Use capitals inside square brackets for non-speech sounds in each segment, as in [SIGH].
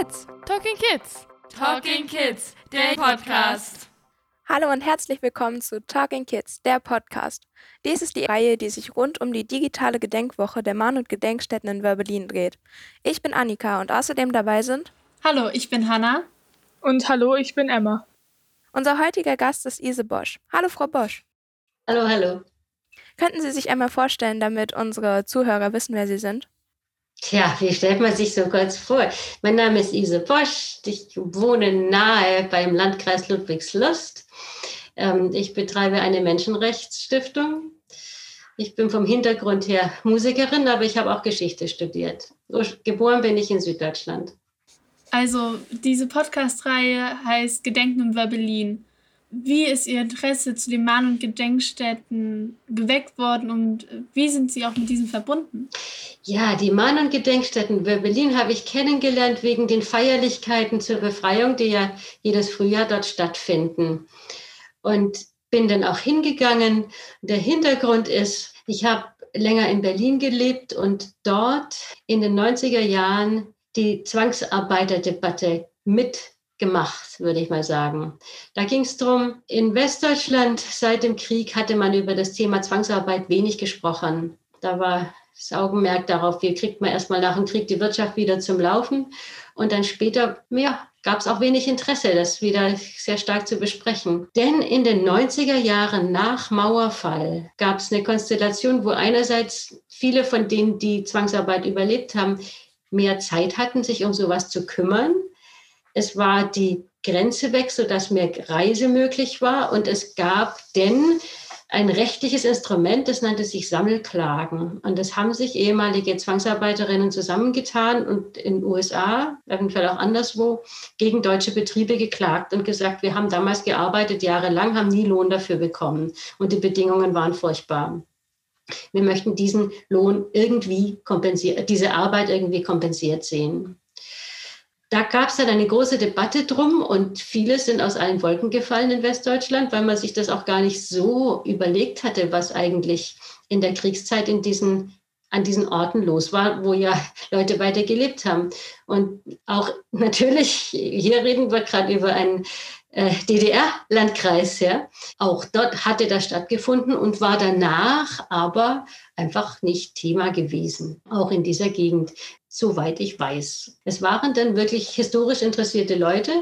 Talking Kids. Talking Kids. Talking Kids. Talking Kids, der Podcast. Hallo und herzlich willkommen zu Talking Kids, der Podcast. Dies ist die Reihe, die sich rund um die digitale Gedenkwoche der Mahn- und Gedenkstätten in Wörbelin dreht. Ich bin Annika und außerdem dabei sind Hallo, ich bin Hanna. Und hallo, ich bin Emma. unser heutiger Gast ist Ise Bosch. Hallo Frau Bosch. Hallo, hallo. Könnten Sie sich einmal vorstellen, damit unsere Zuhörer wissen, wer Sie sind? Tja, wie stellt man sich so kurz vor? Mein Name ist Ise Bosch. Ich wohne nahe beim Landkreis Ludwigslust. Ähm, ich betreibe eine Menschenrechtsstiftung. Ich bin vom Hintergrund her Musikerin, aber ich habe auch Geschichte studiert. Geboren bin ich in Süddeutschland. Also, diese Podcast-Reihe heißt Gedenken in Wörbelin. Wie ist Ihr Interesse zu den Mahn- und Gedenkstätten geweckt worden und wie sind Sie auch mit diesen verbunden? Ja, die Mahn- und Gedenkstätten Berlin habe ich kennengelernt wegen den Feierlichkeiten zur Befreiung, die ja jedes Frühjahr dort stattfinden. Und bin dann auch hingegangen. Der Hintergrund ist, ich habe länger in Berlin gelebt und dort in den 90er Jahren die Zwangsarbeiterdebatte mitgemacht, würde ich mal sagen. Da ging es darum, in Westdeutschland seit dem Krieg hatte man über das Thema Zwangsarbeit wenig gesprochen. Da war das Augenmerk darauf, wie kriegt man erstmal nach dem Krieg die Wirtschaft wieder zum Laufen. Und dann später, ja, gab es auch wenig Interesse, das wieder sehr stark zu besprechen. Denn in den 90er Jahren nach Mauerfall gab es eine Konstellation, wo einerseits viele von denen, die Zwangsarbeit überlebt haben, mehr Zeit hatten, sich um sowas zu kümmern. Es war die Grenze weg, sodass mehr Reise möglich war. Und es gab denn ein rechtliches Instrument, das nannte sich Sammelklagen. Und das haben sich ehemalige Zwangsarbeiterinnen zusammengetan und in den USA, eventuell auch anderswo, gegen deutsche Betriebe geklagt und gesagt, wir haben damals gearbeitet, jahrelang, haben nie Lohn dafür bekommen. Und die Bedingungen waren furchtbar. Wir möchten diesen Lohn irgendwie kompensiert, diese Arbeit irgendwie kompensiert sehen. Da gab es dann eine große Debatte drum und viele sind aus allen Wolken gefallen in Westdeutschland, weil man sich das auch gar nicht so überlegt hatte, was eigentlich in der Kriegszeit in diesen, an diesen Orten los war, wo ja [LAUGHS] Leute weiter gelebt haben. Und auch [LAUGHS] natürlich, hier reden wir gerade über einen DDR-Landkreis, ja. Auch dort hatte das stattgefunden und war danach aber einfach nicht Thema gewesen, auch in dieser Gegend soweit ich weiß. Es waren dann wirklich historisch interessierte Leute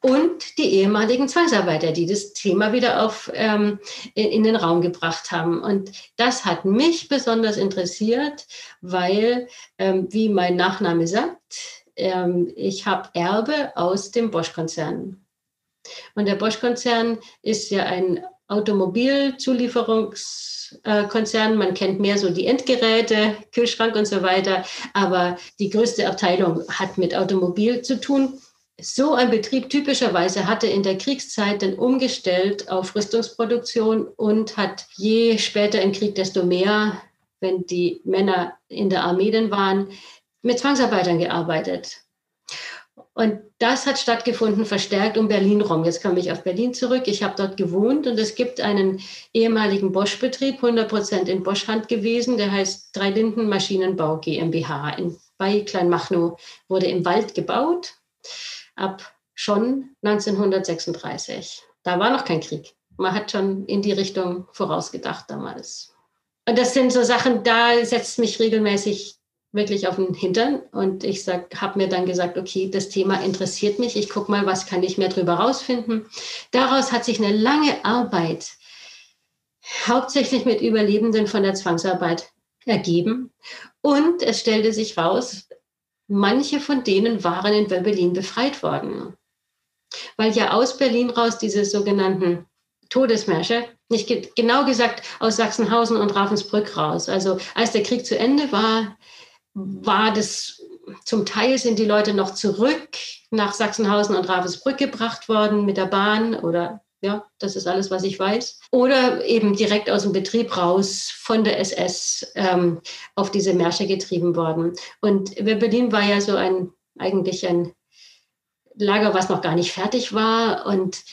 und die ehemaligen Zwangsarbeiter, die das Thema wieder auf, ähm, in, in den Raum gebracht haben. Und das hat mich besonders interessiert, weil, ähm, wie mein Nachname sagt, ähm, ich habe Erbe aus dem Bosch-Konzern. Und der Bosch-Konzern ist ja ein Automobilzulieferungskonzern. Man kennt mehr so die Endgeräte, Kühlschrank und so weiter. Aber die größte Abteilung hat mit Automobil zu tun. So ein Betrieb typischerweise hatte in der Kriegszeit dann umgestellt auf Rüstungsproduktion und hat je später im Krieg, desto mehr, wenn die Männer in der Armee dann waren, mit Zwangsarbeitern gearbeitet. Und das hat stattgefunden, verstärkt um Berlin rum. Jetzt komme ich auf Berlin zurück. Ich habe dort gewohnt und es gibt einen ehemaligen Bosch-Betrieb, 100 Prozent in Bosch-Hand gewesen. Der heißt Dreilinden Maschinenbau GmbH. In, bei Kleinmachnow wurde im Wald gebaut, ab schon 1936. Da war noch kein Krieg. Man hat schon in die Richtung vorausgedacht damals. Und das sind so Sachen, da setzt mich regelmäßig wirklich auf den Hintern und ich habe mir dann gesagt, okay, das Thema interessiert mich, ich gucke mal, was kann ich mehr darüber rausfinden. Daraus hat sich eine lange Arbeit hauptsächlich mit Überlebenden von der Zwangsarbeit ergeben und es stellte sich raus, manche von denen waren in Berlin befreit worden, weil ja aus Berlin raus diese sogenannten Todesmärsche, nicht genau gesagt aus Sachsenhausen und Ravensbrück raus. Also als der Krieg zu Ende war, war das zum Teil sind die Leute noch zurück nach Sachsenhausen und Ravensbrück gebracht worden mit der Bahn oder ja, das ist alles, was ich weiß. Oder eben direkt aus dem Betrieb raus von der SS ähm, auf diese Märsche getrieben worden. Und Berlin war ja so ein eigentlich ein Lager, was noch gar nicht fertig war. Und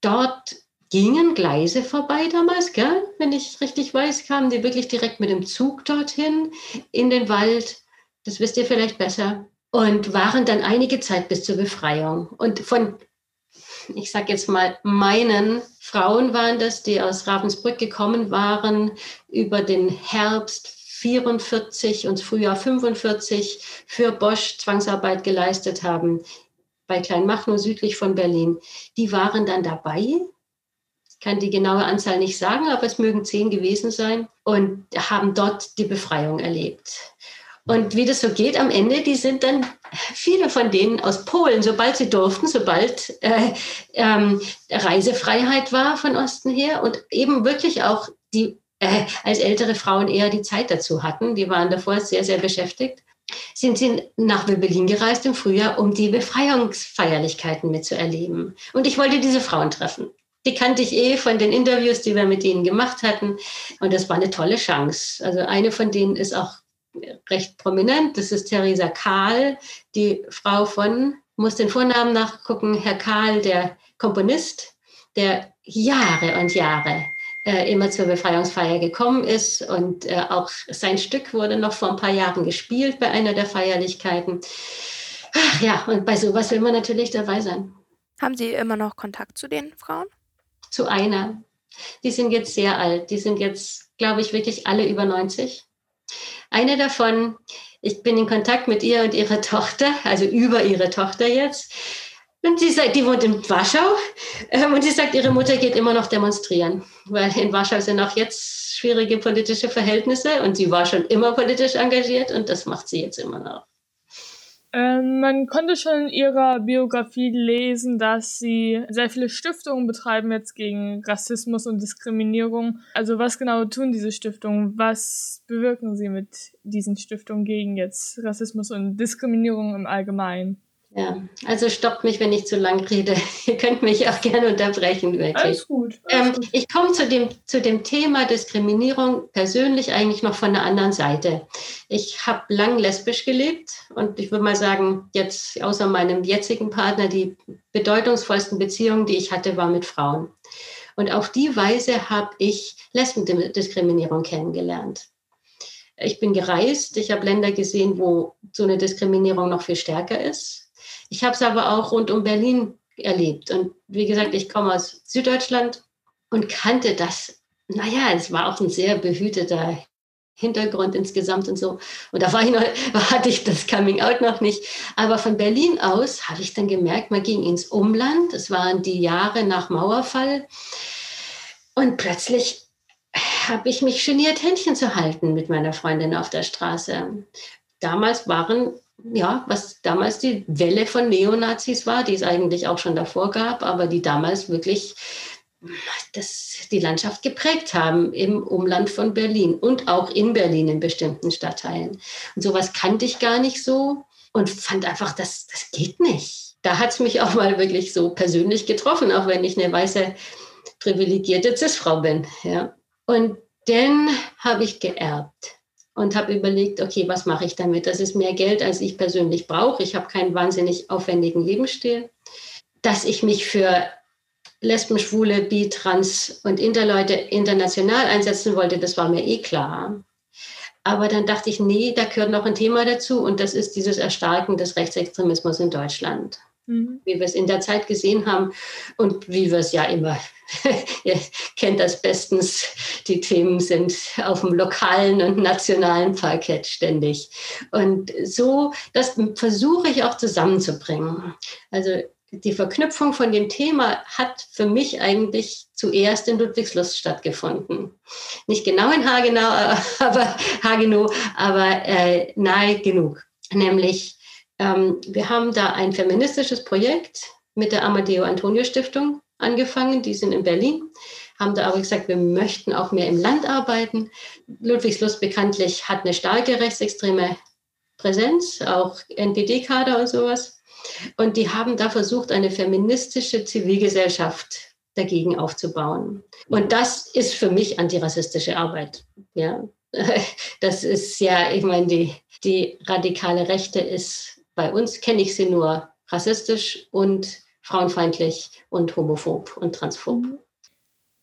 dort gingen Gleise vorbei damals, gell? wenn ich richtig weiß, kamen die wirklich direkt mit dem Zug dorthin in den Wald. Das wisst ihr vielleicht besser. und waren dann einige Zeit bis zur Befreiung. Und von, ich sage jetzt mal, meinen Frauen waren das, die aus Ravensbrück gekommen waren, über den Herbst 44 und Frühjahr 45 für Bosch Zwangsarbeit geleistet haben, bei Kleinmachnow südlich von Berlin. Die waren dann dabei. Ich kann die genaue Anzahl nicht sagen, aber es mögen zehn gewesen sein und haben dort die Befreiung erlebt. Und wie das so geht am Ende, die sind dann viele von denen aus Polen, sobald sie durften, sobald äh, ähm, Reisefreiheit war von Osten her und eben wirklich auch die äh, als ältere Frauen eher die Zeit dazu hatten, die waren davor sehr, sehr beschäftigt, sind sie nach Berlin gereist im Frühjahr, um die Befreiungsfeierlichkeiten mitzuerleben. Und ich wollte diese Frauen treffen. Die kannte ich eh von den Interviews, die wir mit ihnen gemacht hatten. Und das war eine tolle Chance. Also eine von denen ist auch recht prominent. Das ist Theresa Kahl, die Frau von, muss den Vornamen nachgucken, Herr Kahl, der Komponist, der Jahre und Jahre äh, immer zur Befreiungsfeier gekommen ist. Und äh, auch sein Stück wurde noch vor ein paar Jahren gespielt bei einer der Feierlichkeiten. Ach, ja, und bei sowas will man natürlich dabei sein. Haben Sie immer noch Kontakt zu den Frauen? Zu einer. Die sind jetzt sehr alt. Die sind jetzt, glaube ich, wirklich alle über 90. Eine davon, ich bin in Kontakt mit ihr und ihrer Tochter, also über ihre Tochter jetzt. Und sie sagt, die wohnt in Warschau ähm, und sie sagt, ihre Mutter geht immer noch demonstrieren, weil in Warschau sind auch jetzt schwierige politische Verhältnisse und sie war schon immer politisch engagiert und das macht sie jetzt immer noch. Ähm, man konnte schon in ihrer Biografie lesen, dass sie sehr viele Stiftungen betreiben jetzt gegen Rassismus und Diskriminierung. Also was genau tun diese Stiftungen? Was bewirken sie mit diesen Stiftungen gegen jetzt Rassismus und Diskriminierung im Allgemeinen? Ja, also stoppt mich, wenn ich zu lang rede. [LAUGHS] Ihr könnt mich auch gerne unterbrechen, wirklich. Alles gut. Alles ähm, gut. Ich komme zu dem, zu dem Thema Diskriminierung persönlich eigentlich noch von der anderen Seite. Ich habe lang lesbisch gelebt und ich würde mal sagen, jetzt außer meinem jetzigen Partner, die bedeutungsvollsten Beziehungen, die ich hatte, war mit Frauen. Und auf die Weise habe ich Lesbendiskriminierung kennengelernt. Ich bin gereist, ich habe Länder gesehen, wo so eine Diskriminierung noch viel stärker ist ich habe es aber auch rund um Berlin erlebt. Und wie gesagt, ich komme aus Süddeutschland und kannte das. Naja, es war auch ein sehr behüteter Hintergrund insgesamt und so. Und da war ich noch, [LAUGHS] hatte ich das Coming Out noch nicht. Aber von Berlin aus habe ich dann gemerkt, man ging ins Umland. Es waren die Jahre nach Mauerfall. Und plötzlich habe ich mich geniert, Händchen zu halten mit meiner Freundin auf der Straße. Damals waren ja, was damals die Welle von Neonazis war, die es eigentlich auch schon davor gab, aber die damals wirklich das, die Landschaft geprägt haben im Umland von Berlin und auch in Berlin in bestimmten Stadtteilen. Und sowas kannte ich gar nicht so und fand einfach, das, das geht nicht. Da hat es mich auch mal wirklich so persönlich getroffen, auch wenn ich eine weiße, privilegierte Cis-Frau bin. Ja. Und dann habe ich geerbt und habe überlegt, okay, was mache ich damit? Das ist mehr Geld, als ich persönlich brauche. Ich habe keinen wahnsinnig aufwendigen Lebensstil. Dass ich mich für Lesben, Schwule, Bi, Trans und Interleute international einsetzen wollte, das war mir eh klar. Aber dann dachte ich, nee, da gehört noch ein Thema dazu und das ist dieses Erstarken des Rechtsextremismus in Deutschland. Mhm. Wie wir es in der Zeit gesehen haben und wie wir es ja immer [LAUGHS] Ihr kennt das bestens. Die Themen sind auf dem lokalen und nationalen Parkett ständig. Und so, das versuche ich auch zusammenzubringen. Also die Verknüpfung von dem Thema hat für mich eigentlich zuerst in Ludwigslust stattgefunden. Nicht genau in Hagenau, [LAUGHS] aber Hagenow, aber äh, nahe genug. Nämlich, ähm, wir haben da ein feministisches Projekt mit der Amadeo Antonio Stiftung angefangen, die sind in Berlin, haben da aber gesagt, wir möchten auch mehr im Land arbeiten. Ludwigslust bekanntlich hat eine starke rechtsextreme Präsenz, auch NPD-Kader und sowas. Und die haben da versucht, eine feministische Zivilgesellschaft dagegen aufzubauen. Und das ist für mich antirassistische Arbeit. Ja, [LAUGHS] das ist ja, ich meine, die, die radikale Rechte ist bei uns, kenne ich sie nur rassistisch und frauenfeindlich und homophob und transphob. Mhm.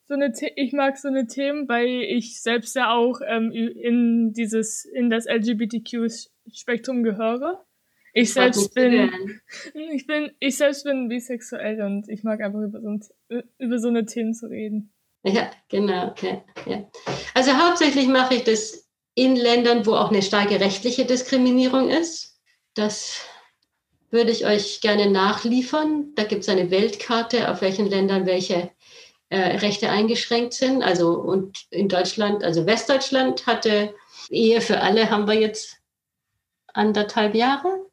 So eine, ich mag so eine Themen, weil ich selbst ja auch ähm, in dieses in das LGBTQ-Spektrum gehöre. Ich selbst bin, [LAUGHS] ich bin, ich selbst bin bisexuell und ich mag einfach über so, über so eine Themen zu reden. Ja, genau. Okay. Ja. Also hauptsächlich mache ich das in Ländern, wo auch eine starke rechtliche Diskriminierung ist. Das würde ich euch gerne nachliefern. Da gibt es eine Weltkarte, auf welchen Ländern welche äh, Rechte eingeschränkt sind. Also und in Deutschland, also Westdeutschland hatte Ehe für alle haben wir jetzt anderthalb Jahre.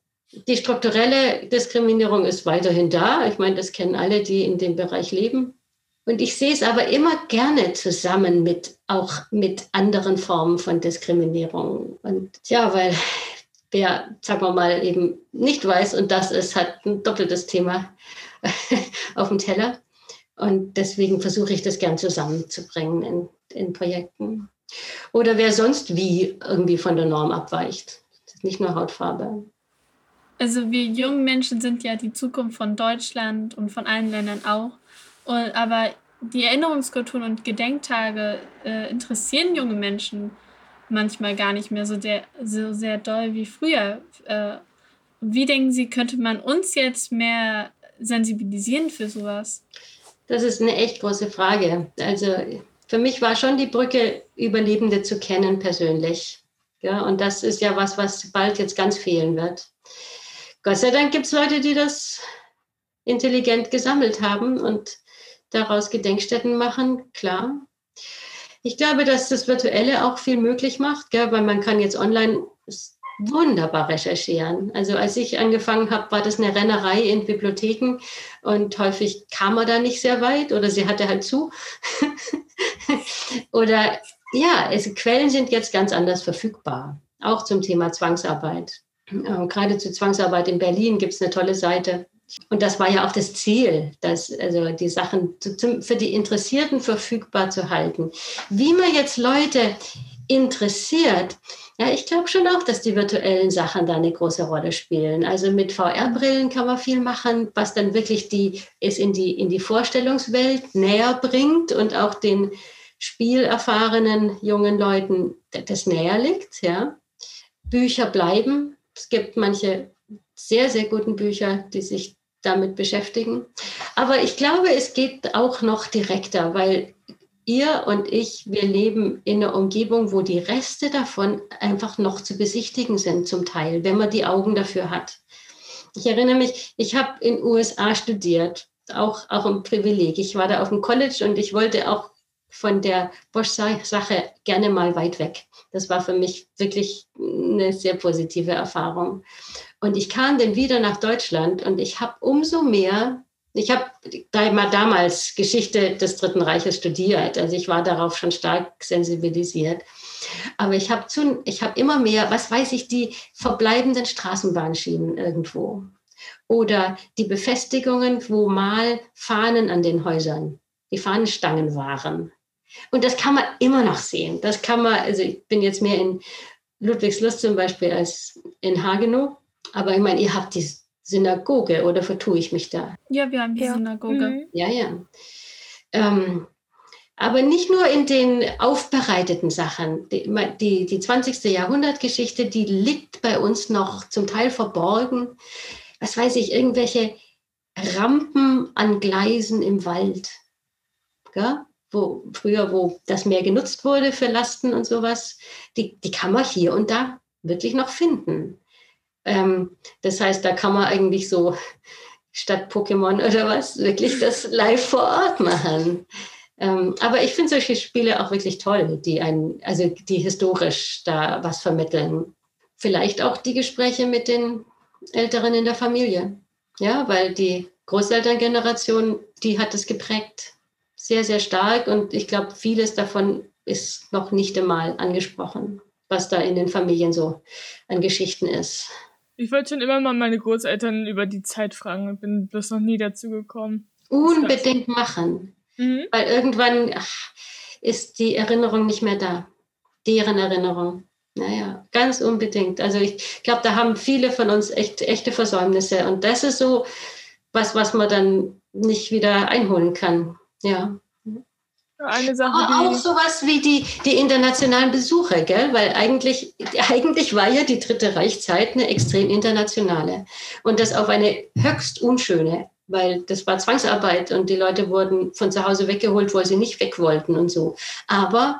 Die strukturelle Diskriminierung ist weiterhin da. Ich meine, das kennen alle, die in dem Bereich leben. Und ich sehe es aber immer gerne zusammen mit auch mit anderen Formen von Diskriminierung. Und ja, weil wer, sagen wir mal, eben nicht weiß, und das ist, hat ein doppeltes Thema [LAUGHS] auf dem Teller. Und deswegen versuche ich das gern zusammenzubringen in, in Projekten. Oder wer sonst wie irgendwie von der Norm abweicht. nicht nur Hautfarbe. Also wir jungen Menschen sind ja die Zukunft von Deutschland und von allen Ländern auch. Und, aber die Erinnerungskulturen und Gedenktage äh, interessieren junge Menschen manchmal gar nicht mehr so, der, so sehr doll wie früher. Äh, wie denken Sie, könnte man uns jetzt mehr sensibilisieren für sowas? Das ist eine echt große Frage. Also für mich war schon die Brücke, Überlebende zu kennen persönlich. Ja, und das ist ja was, was bald jetzt ganz fehlen wird. Gott sei Dank gibt es Leute, die das intelligent gesammelt haben und daraus Gedenkstätten machen, klar. Ich glaube, dass das Virtuelle auch viel möglich macht, gell, weil man kann jetzt online wunderbar recherchieren. Also als ich angefangen habe, war das eine Rennerei in Bibliotheken und häufig kam man da nicht sehr weit oder sie hatte halt zu. [LAUGHS] oder ja, also Quellen sind jetzt ganz anders verfügbar, auch zum Thema Zwangsarbeit. Äh, gerade zur Zwangsarbeit in Berlin gibt es eine tolle Seite. Und das war ja auch das Ziel, dass, also die Sachen zu, für die Interessierten verfügbar zu halten. Wie man jetzt Leute interessiert, ja, ich glaube schon auch, dass die virtuellen Sachen da eine große Rolle spielen. Also mit VR-Brillen kann man viel machen, was dann wirklich die, es in die, in die Vorstellungswelt näher bringt und auch den spielerfahrenen jungen Leuten das näher liegt. Ja. Bücher bleiben, es gibt manche sehr, sehr guten Bücher, die sich damit beschäftigen. Aber ich glaube, es geht auch noch direkter, weil ihr und ich, wir leben in einer Umgebung, wo die Reste davon einfach noch zu besichtigen sind, zum Teil, wenn man die Augen dafür hat. Ich erinnere mich, ich habe in USA studiert, auch, auch ein Privileg. Ich war da auf dem College und ich wollte auch von der Bosch-Sache gerne mal weit weg. Das war für mich wirklich eine sehr positive Erfahrung. Und ich kam dann wieder nach Deutschland und ich habe umso mehr, ich habe damals Geschichte des Dritten Reiches studiert, also ich war darauf schon stark sensibilisiert. Aber ich habe hab immer mehr, was weiß ich, die verbleibenden Straßenbahnschienen irgendwo. Oder die Befestigungen, wo mal Fahnen an den Häusern, die Fahnenstangen waren. Und das kann man immer noch sehen. Das kann man, also ich bin jetzt mehr in Ludwigslust zum Beispiel als in Hagenow. Aber ich meine, ihr habt die Synagoge oder vertue ich mich da? Ja, wir haben die ja. Synagoge. Mhm. Ja, ja. Ähm, aber nicht nur in den aufbereiteten Sachen. Die, die, die 20. Jahrhundertgeschichte, die liegt bei uns noch zum Teil verborgen. Was weiß ich, irgendwelche Rampen an Gleisen im Wald. Gell? Wo früher, wo das mehr genutzt wurde für Lasten und sowas, die, die kann man hier und da wirklich noch finden. Ähm, das heißt, da kann man eigentlich so statt Pokémon oder was wirklich das live vor Ort machen. Ähm, aber ich finde solche Spiele auch wirklich toll, die einen, also die historisch da was vermitteln. Vielleicht auch die Gespräche mit den Älteren in der Familie. Ja, weil die Großelterngeneration, die hat es geprägt sehr, sehr stark und ich glaube, vieles davon ist noch nicht einmal angesprochen, was da in den Familien so an Geschichten ist. Ich wollte schon immer mal meine Großeltern über die Zeit fragen und bin bloß noch nie dazu gekommen. Unbedingt machen, mhm. weil irgendwann ach, ist die Erinnerung nicht mehr da, deren Erinnerung. Naja, ganz unbedingt. Also ich glaube, da haben viele von uns echt echte Versäumnisse und das ist so was, was man dann nicht wieder einholen kann. Ja. Eine Sache, Aber auch die, sowas wie die, die internationalen Besucher, gell? weil eigentlich, eigentlich war ja die Dritte Reichszeit eine extrem internationale und das auf eine höchst unschöne, weil das war Zwangsarbeit und die Leute wurden von zu Hause weggeholt, wo sie nicht weg wollten und so. Aber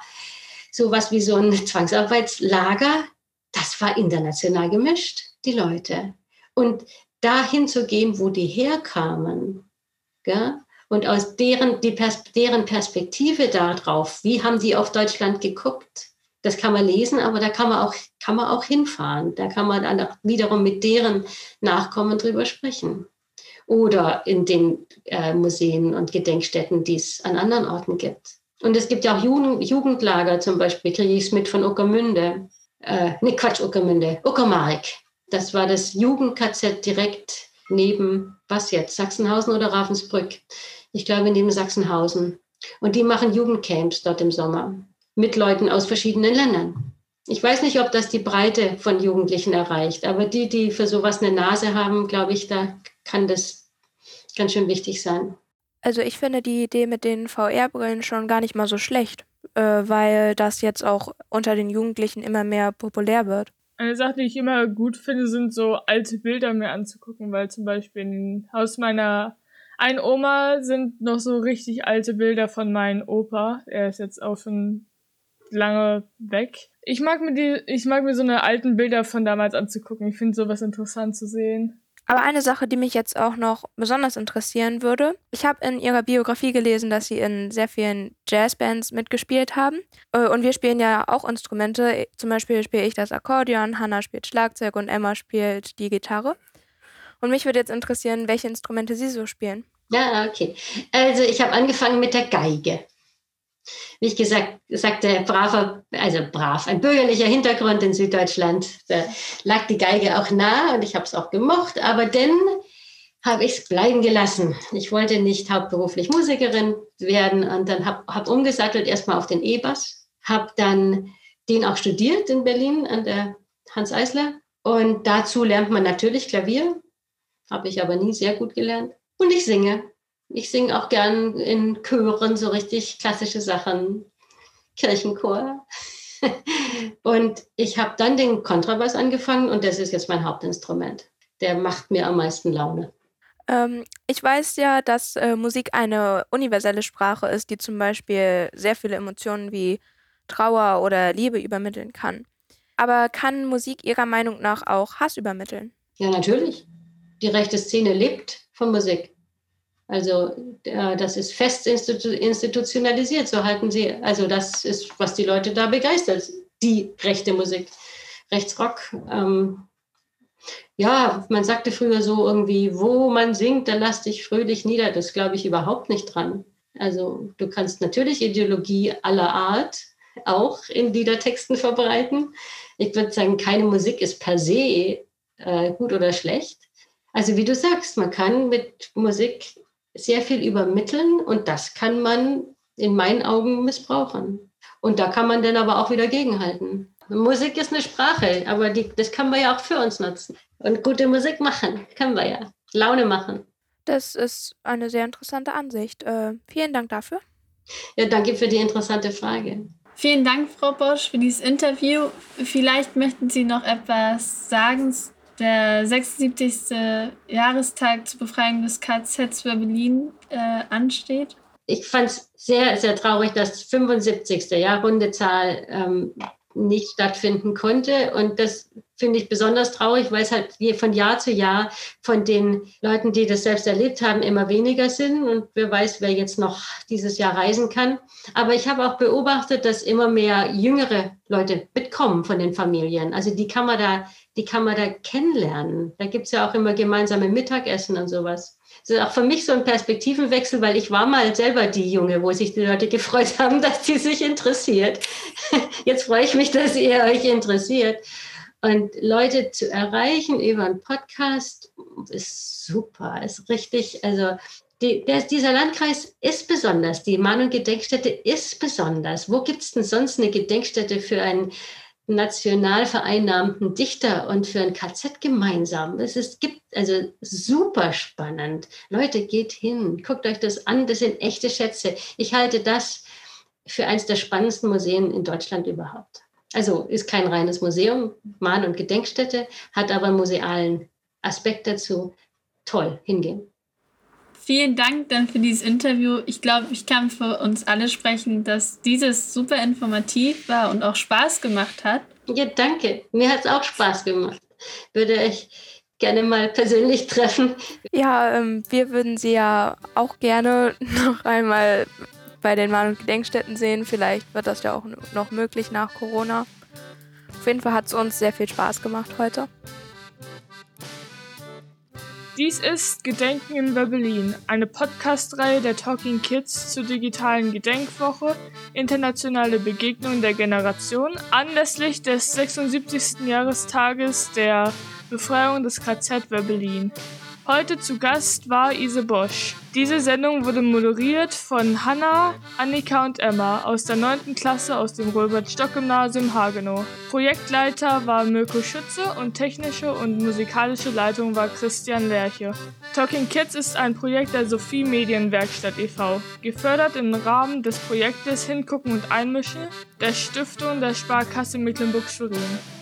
sowas wie so ein Zwangsarbeitslager, das war international gemischt, die Leute. Und dahin zu gehen, wo die herkamen, gell? Und aus deren, die Pers deren Perspektive darauf, wie haben die auf Deutschland geguckt, das kann man lesen, aber da kann man auch, kann man auch hinfahren. Da kann man dann auch wiederum mit deren Nachkommen drüber sprechen. Oder in den äh, Museen und Gedenkstätten, die es an anderen Orten gibt. Und es gibt ja auch Jugend, Jugendlager, zum Beispiel kriege ich es mit von Uckermünde. Äh, nee, Quatsch, Uckermünde, Uckermark. Das war das Jugend-KZ direkt neben, was jetzt, Sachsenhausen oder Ravensbrück? Ich glaube, neben Sachsenhausen. Und die machen Jugendcamps dort im Sommer mit Leuten aus verschiedenen Ländern. Ich weiß nicht, ob das die Breite von Jugendlichen erreicht, aber die, die für sowas eine Nase haben, glaube ich, da kann das ganz schön wichtig sein. Also ich finde die Idee mit den VR-Brillen schon gar nicht mal so schlecht, äh, weil das jetzt auch unter den Jugendlichen immer mehr populär wird. eine Sache, die ich immer gut finde, sind so alte Bilder mir anzugucken, weil zum Beispiel im Haus meiner einen Oma sind noch so richtig alte Bilder von meinem Opa. Er ist jetzt auch schon lange weg. Ich mag mir die, ich mag mir so eine alten Bilder von damals anzugucken. Ich finde sowas interessant zu sehen. Aber eine Sache, die mich jetzt auch noch besonders interessieren würde, ich habe in ihrer Biografie gelesen, dass sie in sehr vielen Jazzbands mitgespielt haben. Äh, Und wir spielen ja auch Instrumente. Zum Beispiel spiele ich das Akkordeon, Hannah spielt Schlagzeug und Emma spielt die Gitarre. Und mich würde jetzt interessieren, welche Instrumente Sie so spielen. Ja, okay. Also ich habe angefangen mit der Geige. Wie ich gesagt sagte, braver, also brav, ein bürgerlicher Hintergrund in Süddeutschland. Da lag die Geige auch nah und ich habe es auch gemocht, aber dann habe ich es bleiben gelassen. Ich wollte nicht hauptberuflich Musikerin werden und dann habe hab umgesattelt erstmal auf den E-Bass, habe dann den auch studiert in Berlin an der Hans Eisler und dazu lernt man natürlich Klavier, habe ich aber nie sehr gut gelernt. Und ich singe. Ich singe auch gern in Chören so richtig klassische Sachen, Kirchenchor. [LAUGHS] und ich habe dann den Kontrabass angefangen und das ist jetzt mein Hauptinstrument. Der macht mir am meisten Laune. Ähm, ich weiß ja, dass äh, Musik eine universelle Sprache ist, die zum Beispiel sehr viele Emotionen wie Trauer oder Liebe übermitteln kann. Aber kann Musik Ihrer Meinung nach auch Hass übermitteln? Ja, natürlich. Die rechte Szene lebt von Musik. Also äh, das ist fest institu institutionalisiert, so halten sie. Also das ist, was die Leute da begeistert, die rechte Musik. Rechtsrock. Ähm, ja, man sagte früher so irgendwie, wo man singt, da lass dich fröhlich nieder. Das glaube ich überhaupt nicht dran. Also du kannst natürlich Ideologie aller Art auch in Liedertexten verbreiten. Ich würde sagen, keine Musik ist per se äh, gut oder schlecht. Also wie du sagst, man kann mit Musik sehr viel übermitteln und das kann man in meinen Augen missbrauchen. Und da kann man dann aber auch wieder gegenhalten. Musik ist eine Sprache, aber die, das kann man ja auch für uns nutzen. Und gute Musik machen, können wir ja. Laune machen. Das ist eine sehr interessante Ansicht. Äh, vielen Dank dafür. Ja, danke für die interessante Frage. Vielen Dank, Frau Bosch, für dieses Interview. Vielleicht möchten Sie noch etwas sagen. Der 76. Jahrestag zur Befreiung des KZs für Berlin äh, ansteht. Ich fand es sehr, sehr traurig, dass 75. Ja, runde ähm, nicht stattfinden konnte. Und das finde ich besonders traurig, weil es halt von Jahr zu Jahr von den Leuten, die das selbst erlebt haben, immer weniger sind. Und wer weiß, wer jetzt noch dieses Jahr reisen kann. Aber ich habe auch beobachtet, dass immer mehr jüngere Leute mitkommen von den Familien. Also die kann man da, die kann man da kennenlernen. Da gibt es ja auch immer gemeinsame Mittagessen und sowas. Das ist auch für mich so ein Perspektivenwechsel, weil ich war mal selber die Junge, wo sich die Leute [LAUGHS] gefreut haben, dass sie sich interessiert. Jetzt freue ich mich, dass ihr euch interessiert. Und Leute zu erreichen über einen Podcast ist super, ist richtig, also die, der, dieser Landkreis ist besonders, die Mahn- und Gedenkstätte ist besonders. Wo gibt es denn sonst eine Gedenkstätte für einen national vereinnahmten Dichter und für ein KZ gemeinsam? Es ist, gibt also super spannend. Leute, geht hin, guckt euch das an, das sind echte Schätze. Ich halte das für eines der spannendsten Museen in Deutschland überhaupt. Also ist kein reines Museum, Mahn- und Gedenkstätte, hat aber einen musealen Aspekt dazu. Toll, hingehen. Vielen Dank dann für dieses Interview. Ich glaube, ich kann für uns alle sprechen, dass dieses super informativ war und auch Spaß gemacht hat. Ja, danke. Mir hat es auch Spaß gemacht. Würde ich gerne mal persönlich treffen. Ja, ähm, wir würden Sie ja auch gerne [LAUGHS] noch einmal bei den Mahn- und Gedenkstätten sehen. Vielleicht wird das ja auch noch möglich nach Corona. Auf jeden Fall hat es uns sehr viel Spaß gemacht heute. Dies ist Gedenken in Berlin, eine Podcast-Reihe der Talking Kids zur digitalen Gedenkwoche, internationale Begegnung der Generation, anlässlich des 76. Jahrestages der Befreiung des KZ Berlin. Heute zu Gast war Ise Bosch. Diese Sendung wurde moderiert von Hanna, Annika und Emma aus der 9. Klasse aus dem Robert-Stock-Gymnasium Hagenow. Projektleiter war Mirko Schütze und technische und musikalische Leitung war Christian Lerche. Talking Kids ist ein Projekt der Sophie Medienwerkstatt e.V., gefördert im Rahmen des Projektes Hingucken und Einmischen der Stiftung der Sparkasse Mecklenburg-Schwerin.